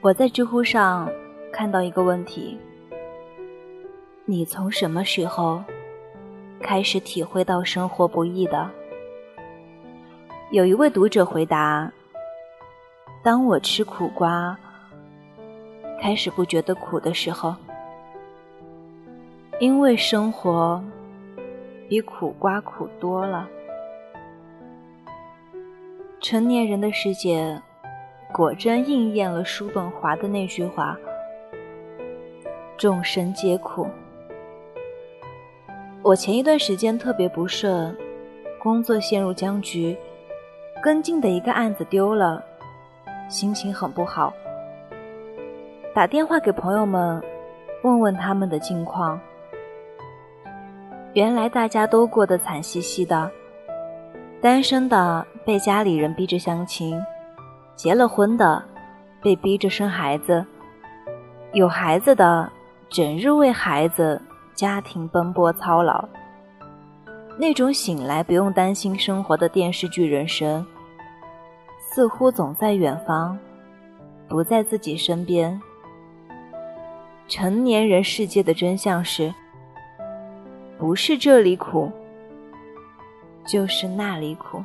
我在知乎上看到一个问题：你从什么时候开始体会到生活不易的？有一位读者回答：“当我吃苦瓜，开始不觉得苦的时候，因为生活比苦瓜苦多了。”成年人的世界。果真应验了叔本华的那句话：“众生皆苦。”我前一段时间特别不顺，工作陷入僵局，跟进的一个案子丢了，心情很不好。打电话给朋友们，问问他们的近况。原来大家都过得惨兮兮的，单身的被家里人逼着相亲。结了婚的，被逼着生孩子；有孩子的，整日为孩子、家庭奔波操劳。那种醒来不用担心生活的电视剧人生，似乎总在远方，不在自己身边。成年人世界的真相是：不是这里苦，就是那里苦。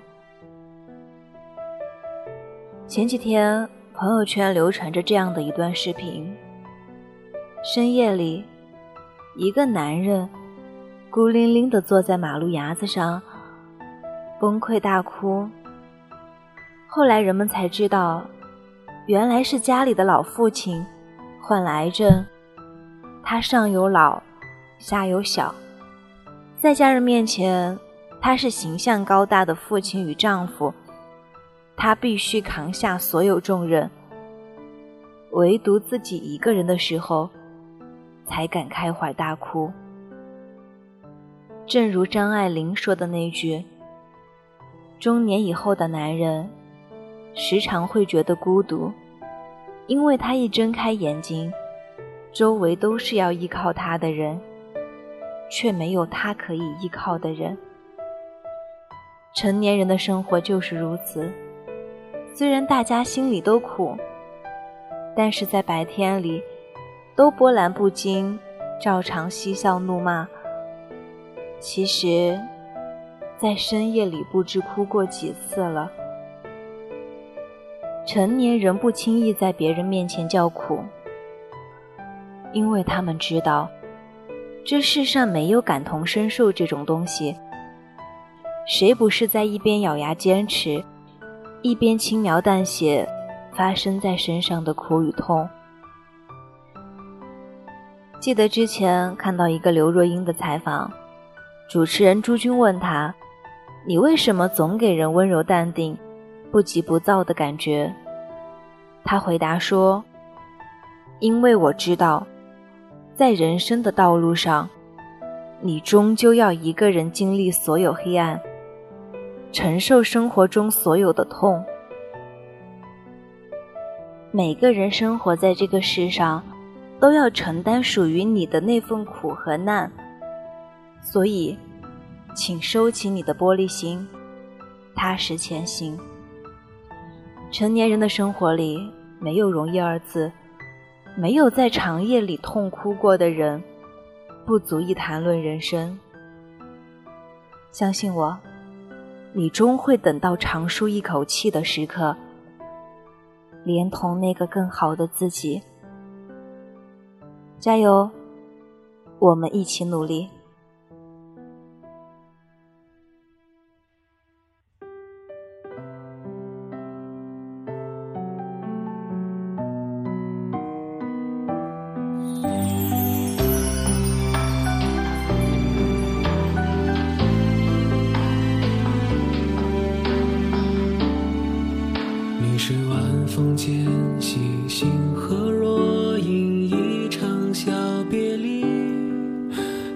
前几天，朋友圈流传着这样的一段视频：深夜里，一个男人孤零零地坐在马路牙子上，崩溃大哭。后来人们才知道，原来是家里的老父亲患了癌症，他上有老，下有小，在家人面前，他是形象高大的父亲与丈夫。他必须扛下所有重任，唯独自己一个人的时候，才敢开怀大哭。正如张爱玲说的那句：“中年以后的男人，时常会觉得孤独，因为他一睁开眼睛，周围都是要依靠他的人，却没有他可以依靠的人。”成年人的生活就是如此。虽然大家心里都苦，但是在白天里都波澜不惊，照常嬉笑怒骂。其实，在深夜里不知哭过几次了。成年人不轻易在别人面前叫苦，因为他们知道，这世上没有感同身受这种东西。谁不是在一边咬牙坚持？一边轻描淡写发生在身上的苦与痛。记得之前看到一个刘若英的采访，主持人朱军问她：“你为什么总给人温柔淡定、不急不躁的感觉？”她回答说：“因为我知道，在人生的道路上，你终究要一个人经历所有黑暗。”承受生活中所有的痛。每个人生活在这个世上，都要承担属于你的那份苦和难。所以，请收起你的玻璃心，踏实前行。成年人的生活里没有容易二字，没有在长夜里痛哭过的人，不足以谈论人生。相信我。你终会等到长舒一口气的时刻，连同那个更好的自己。加油，我们一起努力。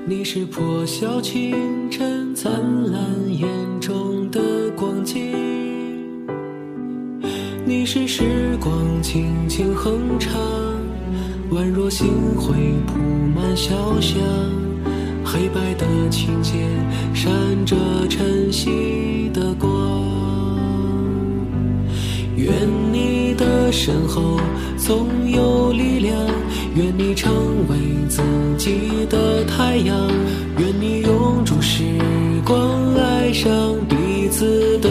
你是破晓清晨灿烂眼中的光景，你是时光轻轻哼唱，宛若星辉铺满小巷，黑白的琴键闪着晨曦的光，愿你身后总有力量。愿你成为自己的太阳，愿你永驻时光，爱上彼此的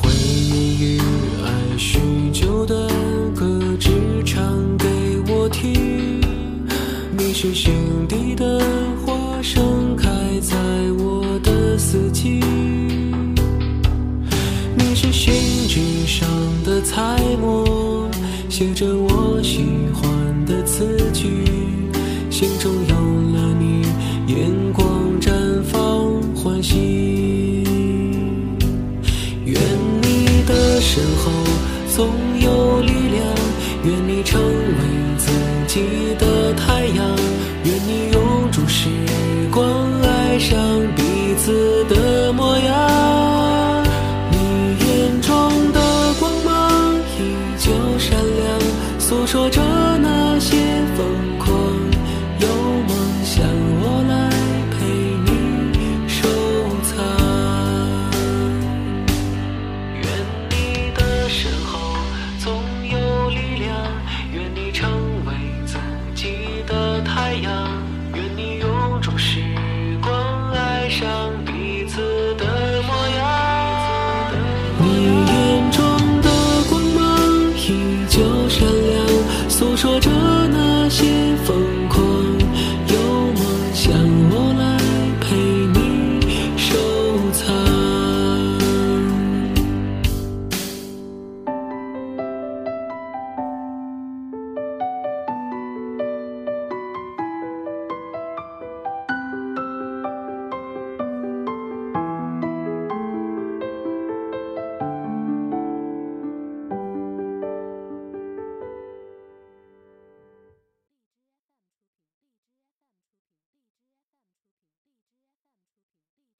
回忆与爱许久的歌，只唱给我听。你是心底的花，盛开在我的四季。你是信纸上的彩墨，写着我喜欢的词句。心中有了你，眼身后总有力量，愿你成为自己的太阳，愿你永驻时光，爱上彼此的 me.